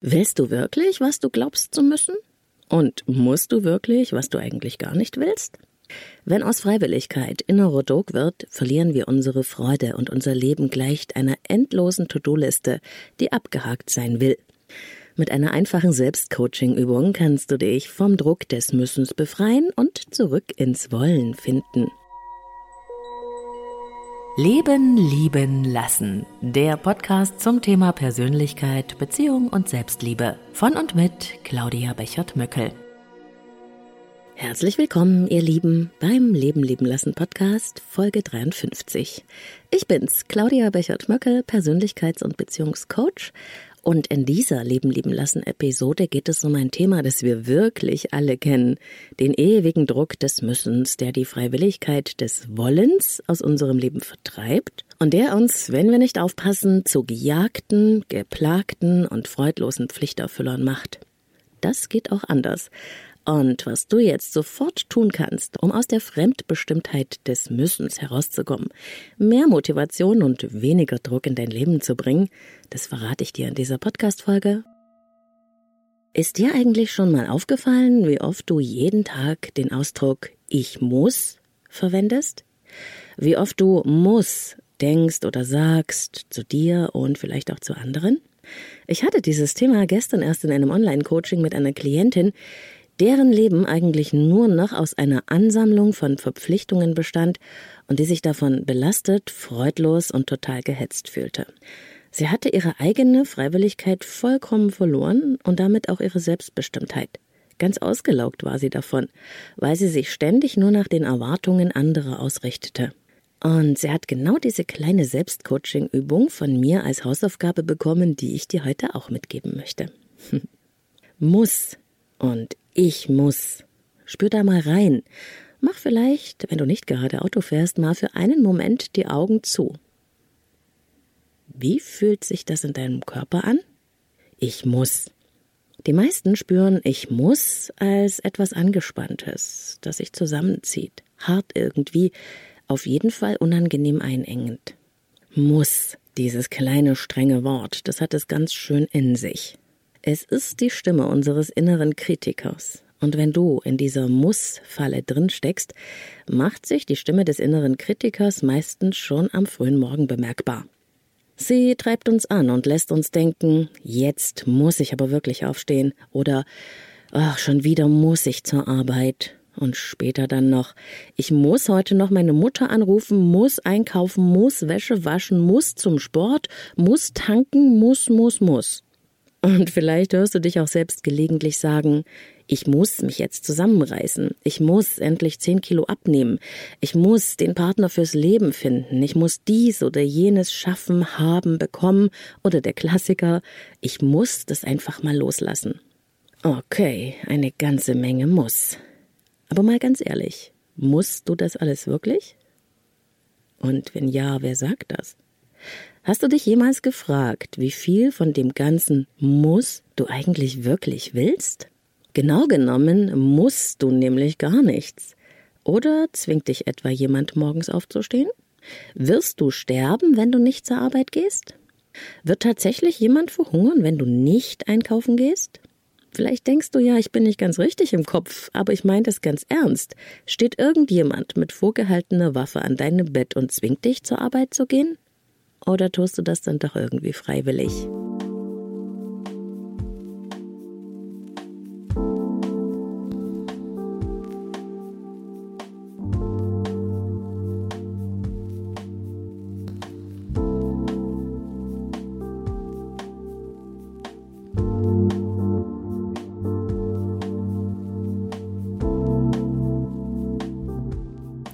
Willst du wirklich, was du glaubst zu müssen? Und musst du wirklich, was du eigentlich gar nicht willst? Wenn aus Freiwilligkeit innerer Druck wird, verlieren wir unsere Freude und unser Leben gleicht einer endlosen To-Do-Liste, die abgehakt sein will. Mit einer einfachen Selbstcoaching-Übung kannst du dich vom Druck des Müssens befreien und zurück ins Wollen finden. Leben, lieben, lassen. Der Podcast zum Thema Persönlichkeit, Beziehung und Selbstliebe. Von und mit Claudia Bechert-Möckel. Herzlich willkommen, ihr Lieben, beim Leben, lieben, lassen Podcast, Folge 53. Ich bin's, Claudia Bechert-Möckel, Persönlichkeits- und Beziehungscoach und in dieser Leben lieben lassen Episode geht es um ein Thema, das wir wirklich alle kennen. Den ewigen Druck des Müssens, der die Freiwilligkeit des Wollens aus unserem Leben vertreibt und der uns, wenn wir nicht aufpassen, zu gejagten, geplagten und freudlosen Pflichterfüllern macht. Das geht auch anders. Und was du jetzt sofort tun kannst, um aus der Fremdbestimmtheit des Müssens herauszukommen, mehr Motivation und weniger Druck in dein Leben zu bringen, das verrate ich dir in dieser Podcast-Folge. Ist dir eigentlich schon mal aufgefallen, wie oft du jeden Tag den Ausdruck ich muss verwendest? Wie oft du muss denkst oder sagst zu dir und vielleicht auch zu anderen? Ich hatte dieses Thema gestern erst in einem Online-Coaching mit einer Klientin, deren Leben eigentlich nur noch aus einer Ansammlung von Verpflichtungen bestand und die sich davon belastet, freudlos und total gehetzt fühlte. Sie hatte ihre eigene Freiwilligkeit vollkommen verloren und damit auch ihre Selbstbestimmtheit. Ganz ausgelaugt war sie davon, weil sie sich ständig nur nach den Erwartungen anderer ausrichtete. Und sie hat genau diese kleine Selbstcoaching-Übung von mir als Hausaufgabe bekommen, die ich dir heute auch mitgeben möchte. Muss und ich muss. Spür da mal rein. Mach vielleicht, wenn du nicht gerade Auto fährst, mal für einen Moment die Augen zu. Wie fühlt sich das in deinem Körper an? Ich muss. Die meisten spüren ich muss als etwas Angespanntes, das sich zusammenzieht, hart irgendwie, auf jeden Fall unangenehm einengend. Muss, dieses kleine strenge Wort, das hat es ganz schön in sich. Es ist die Stimme unseres inneren Kritikers. Und wenn du in dieser Muss-Falle drin steckst, macht sich die Stimme des inneren Kritikers meistens schon am frühen Morgen bemerkbar. Sie treibt uns an und lässt uns denken, jetzt muss ich aber wirklich aufstehen oder ach, schon wieder muss ich zur Arbeit. Und später dann noch, ich muss heute noch meine Mutter anrufen, muss einkaufen, muss Wäsche waschen, muss zum Sport, muss tanken, muss, muss, muss. Und vielleicht hörst du dich auch selbst gelegentlich sagen, ich muss mich jetzt zusammenreißen. Ich muss endlich zehn Kilo abnehmen. Ich muss den Partner fürs Leben finden. Ich muss dies oder jenes schaffen, haben, bekommen. Oder der Klassiker, ich muss das einfach mal loslassen. Okay, eine ganze Menge muss. Aber mal ganz ehrlich, musst du das alles wirklich? Und wenn ja, wer sagt das? Hast du dich jemals gefragt, wie viel von dem ganzen Muss du eigentlich wirklich willst? Genau genommen musst du nämlich gar nichts. Oder zwingt dich etwa jemand morgens aufzustehen? Wirst du sterben, wenn du nicht zur Arbeit gehst? Wird tatsächlich jemand verhungern, wenn du nicht einkaufen gehst? Vielleicht denkst du ja, ich bin nicht ganz richtig im Kopf, aber ich meine das ganz ernst. Steht irgendjemand mit vorgehaltener Waffe an deinem Bett und zwingt dich zur Arbeit zu gehen? Oder tust du das dann doch irgendwie freiwillig?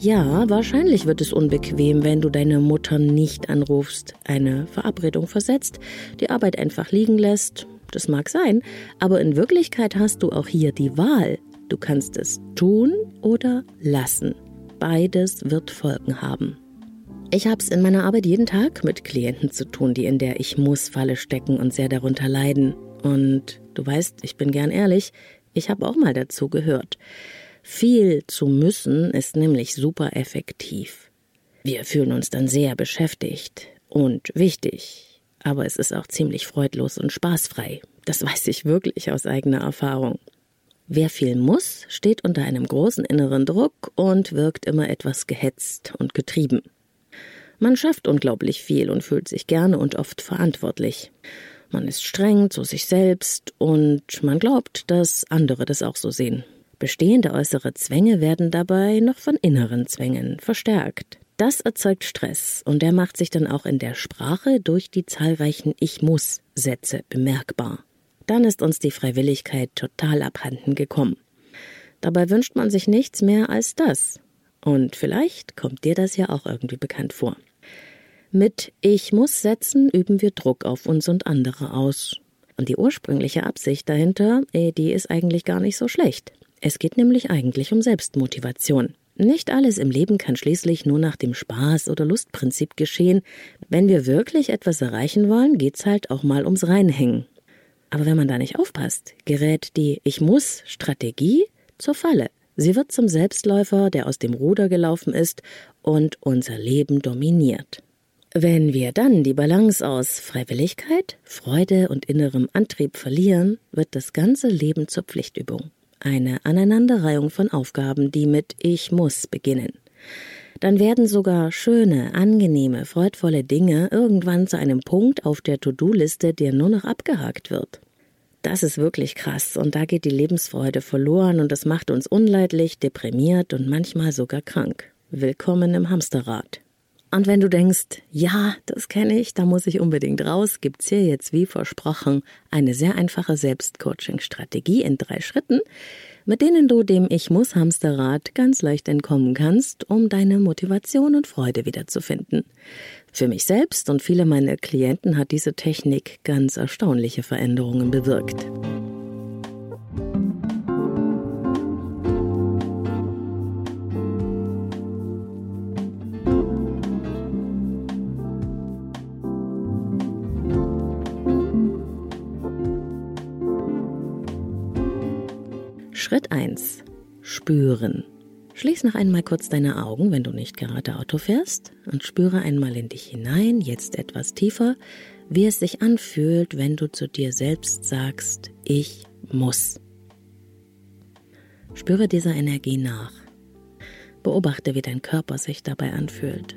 Ja, wahrscheinlich wird es unbequem, wenn du deine Mutter nicht anrufst, eine Verabredung versetzt, die Arbeit einfach liegen lässt. Das mag sein, aber in Wirklichkeit hast du auch hier die Wahl. Du kannst es tun oder lassen. Beides wird Folgen haben. Ich habe es in meiner Arbeit jeden Tag mit Klienten zu tun, die in der Ich muss Falle stecken und sehr darunter leiden. Und du weißt, ich bin gern ehrlich, ich habe auch mal dazu gehört. Viel zu müssen ist nämlich super effektiv. Wir fühlen uns dann sehr beschäftigt und wichtig. aber es ist auch ziemlich freudlos und spaßfrei. Das weiß ich wirklich aus eigener Erfahrung. Wer viel muss, steht unter einem großen inneren Druck und wirkt immer etwas gehetzt und getrieben. Man schafft unglaublich viel und fühlt sich gerne und oft verantwortlich. Man ist streng zu sich selbst und man glaubt, dass andere das auch so sehen. Bestehende äußere Zwänge werden dabei noch von inneren Zwängen verstärkt. Das erzeugt Stress und der macht sich dann auch in der Sprache durch die zahlreichen Ich muss Sätze bemerkbar. Dann ist uns die Freiwilligkeit total abhanden gekommen. Dabei wünscht man sich nichts mehr als das. Und vielleicht kommt dir das ja auch irgendwie bekannt vor. Mit Ich muss Sätzen üben wir Druck auf uns und andere aus. Und die ursprüngliche Absicht dahinter, eh, die ist eigentlich gar nicht so schlecht. Es geht nämlich eigentlich um Selbstmotivation. Nicht alles im Leben kann schließlich nur nach dem Spaß- oder Lustprinzip geschehen. Wenn wir wirklich etwas erreichen wollen, geht's halt auch mal ums Reinhängen. Aber wenn man da nicht aufpasst, gerät die Ich muss Strategie zur Falle. Sie wird zum Selbstläufer, der aus dem Ruder gelaufen ist und unser Leben dominiert. Wenn wir dann die Balance aus Freiwilligkeit, Freude und innerem Antrieb verlieren, wird das ganze Leben zur Pflichtübung. Eine Aneinanderreihung von Aufgaben, die mit Ich muss beginnen. Dann werden sogar schöne, angenehme, freudvolle Dinge irgendwann zu einem Punkt auf der To-Do-Liste, der nur noch abgehakt wird. Das ist wirklich krass und da geht die Lebensfreude verloren und das macht uns unleidlich, deprimiert und manchmal sogar krank. Willkommen im Hamsterrad. Und wenn du denkst, ja, das kenne ich, da muss ich unbedingt raus, gibt's hier jetzt wie versprochen eine sehr einfache Selbstcoaching-Strategie in drei Schritten, mit denen du dem Ich muss Hamsterrad ganz leicht entkommen kannst, um deine Motivation und Freude wiederzufinden. Für mich selbst und viele meiner Klienten hat diese Technik ganz erstaunliche Veränderungen bewirkt. Spüren. Schließ noch einmal kurz deine Augen, wenn du nicht gerade Auto fährst, und spüre einmal in dich hinein, jetzt etwas tiefer, wie es sich anfühlt, wenn du zu dir selbst sagst, ich muss. Spüre dieser Energie nach. Beobachte, wie dein Körper sich dabei anfühlt.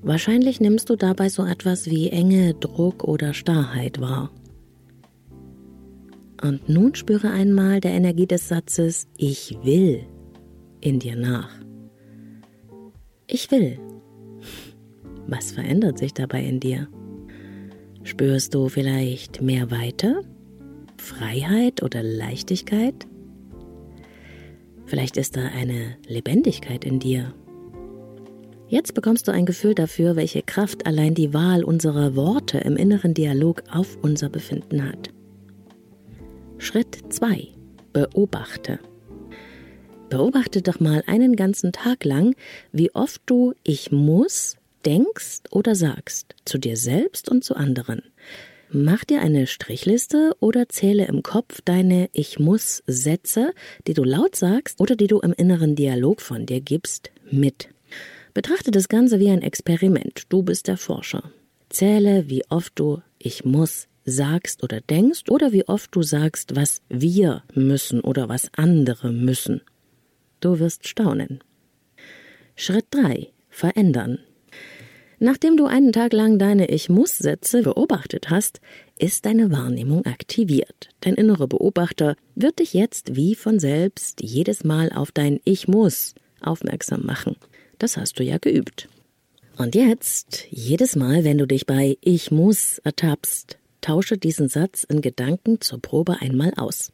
Wahrscheinlich nimmst du dabei so etwas wie Enge, Druck oder Starrheit wahr. Und nun spüre einmal der Energie des Satzes Ich will in dir nach. Ich will. Was verändert sich dabei in dir? Spürst du vielleicht mehr Weite, Freiheit oder Leichtigkeit? Vielleicht ist da eine Lebendigkeit in dir. Jetzt bekommst du ein Gefühl dafür, welche Kraft allein die Wahl unserer Worte im inneren Dialog auf unser Befinden hat. Schritt 2. Beobachte. Beobachte doch mal einen ganzen Tag lang, wie oft du ich muss denkst oder sagst, zu dir selbst und zu anderen. Mach dir eine Strichliste oder zähle im Kopf deine Ich muss Sätze, die du laut sagst oder die du im inneren Dialog von dir gibst, mit. Betrachte das Ganze wie ein Experiment. Du bist der Forscher. Zähle, wie oft du Ich muss sagst oder denkst oder wie oft du sagst, was wir müssen oder was andere müssen. Du wirst staunen. Schritt 3. Verändern. Nachdem du einen Tag lang deine Ich muss Sätze beobachtet hast, ist deine Wahrnehmung aktiviert. Dein innerer Beobachter wird dich jetzt wie von selbst jedes Mal auf dein Ich muss aufmerksam machen. Das hast du ja geübt. Und jetzt, jedes Mal, wenn du dich bei Ich muss ertappst, tausche diesen Satz in Gedanken zur Probe einmal aus.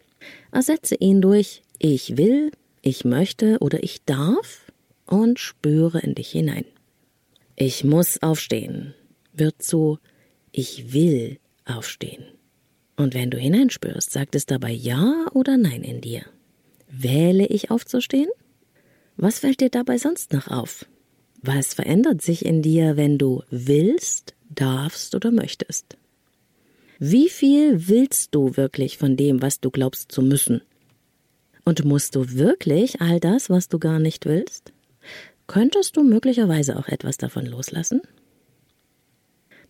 Ersetze ihn durch Ich will, ich möchte oder ich darf und spüre in dich hinein. Ich muss aufstehen wird zu Ich will aufstehen. Und wenn du hineinspürst, sagt es dabei Ja oder Nein in dir. Wähle ich aufzustehen? Was fällt dir dabei sonst noch auf? Was verändert sich in dir, wenn du willst, darfst oder möchtest? Wie viel willst du wirklich von dem, was du glaubst zu müssen? Und musst du wirklich all das, was du gar nicht willst? Könntest du möglicherweise auch etwas davon loslassen?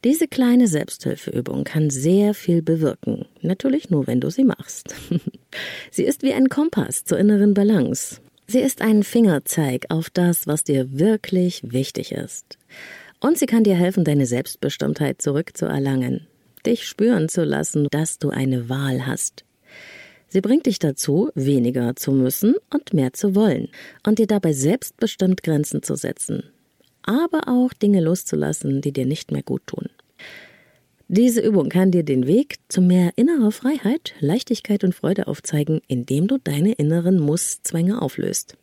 Diese kleine Selbsthilfeübung kann sehr viel bewirken. Natürlich nur, wenn du sie machst. sie ist wie ein Kompass zur inneren Balance. Sie ist ein Fingerzeig auf das, was dir wirklich wichtig ist. Und sie kann dir helfen, deine Selbstbestimmtheit zurückzuerlangen, dich spüren zu lassen, dass du eine Wahl hast. Sie bringt dich dazu, weniger zu müssen und mehr zu wollen und dir dabei selbstbestimmt Grenzen zu setzen, aber auch Dinge loszulassen, die dir nicht mehr gut tun. Diese Übung kann dir den Weg zu mehr innerer Freiheit, Leichtigkeit und Freude aufzeigen, indem du deine inneren Musszwänge auflöst.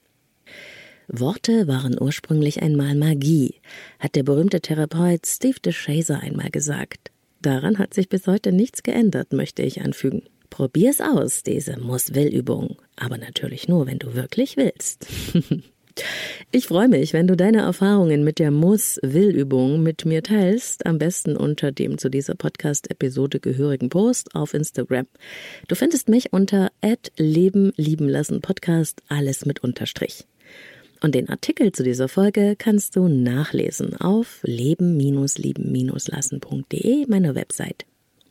Worte waren ursprünglich einmal Magie, hat der berühmte Therapeut Steve DeShazer einmal gesagt. Daran hat sich bis heute nichts geändert, möchte ich anfügen. Probier's aus, diese Muss-Will-Übung. Aber natürlich nur, wenn du wirklich willst. Ich freue mich, wenn du deine Erfahrungen mit der Muss-Will-Übung mit mir teilst, am besten unter dem zu dieser Podcast-Episode gehörigen Post auf Instagram. Du findest mich unter Leben lieben lassen Podcast, alles mit Unterstrich. Und den Artikel zu dieser Folge kannst du nachlesen auf leben-lieben-lassen.de, meiner Website.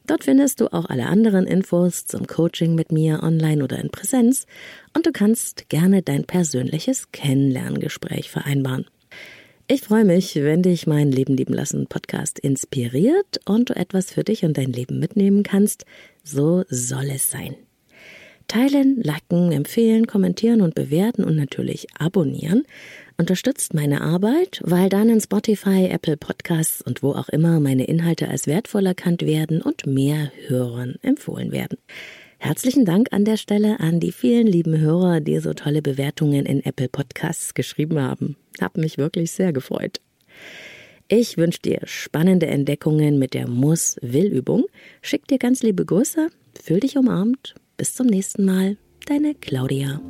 Dort findest du auch alle anderen Infos zum Coaching mit mir online oder in Präsenz und du kannst gerne dein persönliches Kennenlerngespräch vereinbaren. Ich freue mich, wenn dich mein Leben lieben lassen Podcast inspiriert und du etwas für dich und dein Leben mitnehmen kannst. So soll es sein. Teilen, liken, empfehlen, kommentieren und bewerten und natürlich abonnieren unterstützt meine Arbeit, weil dann in Spotify, Apple Podcasts und wo auch immer meine Inhalte als wertvoll erkannt werden und mehr Hörern empfohlen werden. Herzlichen Dank an der Stelle an die vielen lieben Hörer, die so tolle Bewertungen in Apple Podcasts geschrieben haben. Hab mich wirklich sehr gefreut. Ich wünsche dir spannende Entdeckungen mit der Muss-Will-Übung. Schick dir ganz liebe Grüße, fühl dich umarmt. Bis zum nächsten Mal. Deine Claudia.